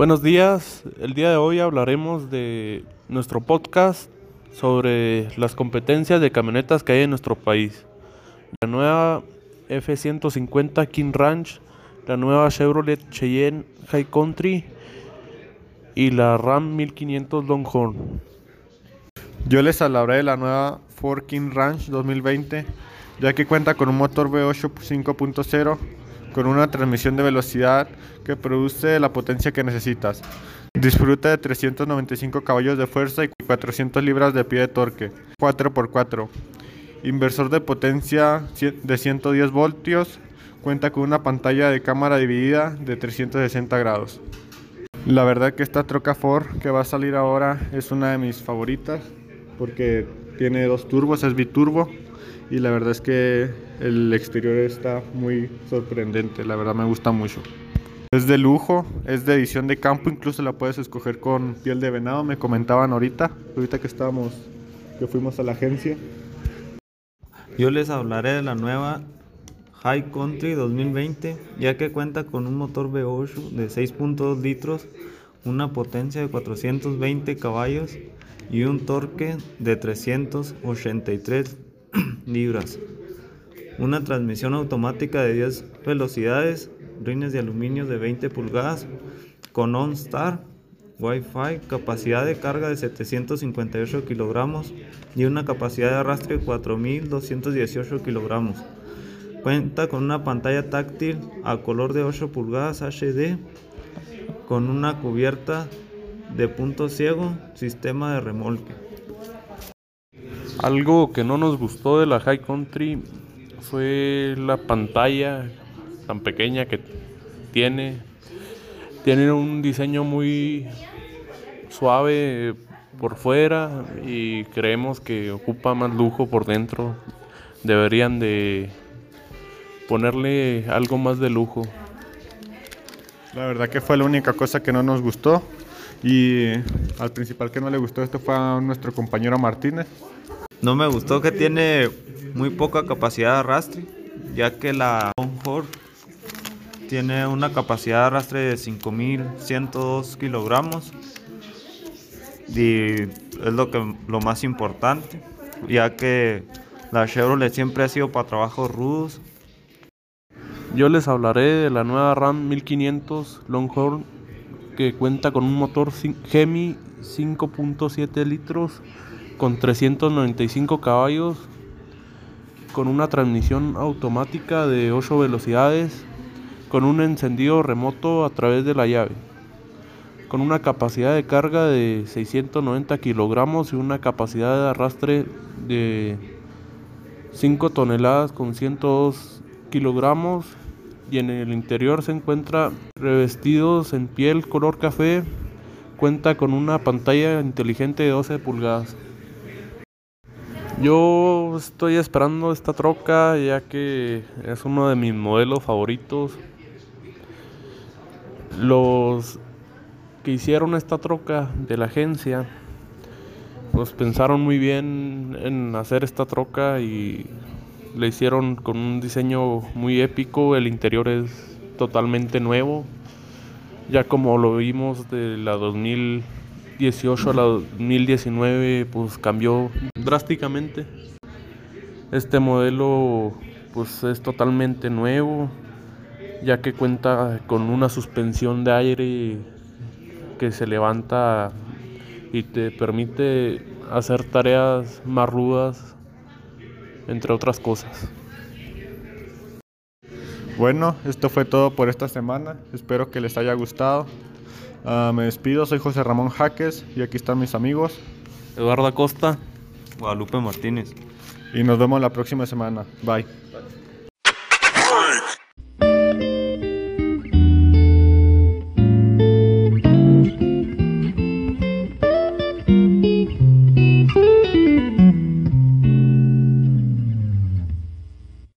Buenos días, el día de hoy hablaremos de nuestro podcast sobre las competencias de camionetas que hay en nuestro país. La nueva F-150 King Ranch, la nueva Chevrolet Cheyenne High Country y la Ram 1500 Longhorn. Yo les hablaré de la nueva Ford King Ranch 2020, ya que cuenta con un motor V8 5.0 con una transmisión de velocidad que produce la potencia que necesitas. Disfruta de 395 caballos de fuerza y 400 libras de pie de torque, 4x4. Inversor de potencia de 110 voltios, cuenta con una pantalla de cámara dividida de 360 grados. La verdad que esta troca Ford que va a salir ahora es una de mis favoritas porque tiene dos turbos, es biturbo y la verdad es que el exterior está muy sorprendente, la verdad me gusta mucho. Es de lujo, es de edición de campo, incluso la puedes escoger con piel de venado, me comentaban ahorita, ahorita que estábamos, que fuimos a la agencia. Yo les hablaré de la nueva High Country 2020, ya que cuenta con un motor V8 de 6.2 litros, una potencia de 420 caballos y un torque de 383 libras. Una transmisión automática de 10 velocidades, rines de aluminio de 20 pulgadas con OnStar, Wi-Fi, capacidad de carga de 758 kilogramos y una capacidad de arrastre de 4218 kilogramos. Cuenta con una pantalla táctil a color de 8 pulgadas HD con una cubierta de punto ciego, sistema de remolque. Algo que no nos gustó de la High Country fue la pantalla tan pequeña que tiene. Tiene un diseño muy suave por fuera y creemos que ocupa más lujo por dentro. Deberían de ponerle algo más de lujo. La verdad que fue la única cosa que no nos gustó. Y al principal que no le gustó esto fue a nuestro compañero Martínez. No me gustó que tiene muy poca capacidad de arrastre, ya que la Longhorn tiene una capacidad de arrastre de 5102 kilogramos y es lo, que, lo más importante, ya que la Chevrolet siempre ha sido para trabajos rudos. Yo les hablaré de la nueva RAM 1500 Longhorn que cuenta con un motor Gemi 5.7 litros con 395 caballos, con una transmisión automática de 8 velocidades, con un encendido remoto a través de la llave, con una capacidad de carga de 690 kilogramos y una capacidad de arrastre de 5 toneladas con 102 kilogramos y en el interior se encuentra revestidos en piel color café. Cuenta con una pantalla inteligente de 12 pulgadas. Yo estoy esperando esta troca ya que es uno de mis modelos favoritos. Los que hicieron esta troca de la agencia, pues pensaron muy bien en hacer esta troca y le hicieron con un diseño muy épico, el interior es totalmente nuevo, ya como lo vimos de la 2018 a la 2019 pues cambió drásticamente. Este modelo pues es totalmente nuevo, ya que cuenta con una suspensión de aire que se levanta y te permite hacer tareas más rudas entre otras cosas. Bueno, esto fue todo por esta semana. Espero que les haya gustado. Uh, me despido, soy José Ramón Jaques y aquí están mis amigos. Eduardo Acosta. Guadalupe Martínez. Y nos vemos la próxima semana. Bye.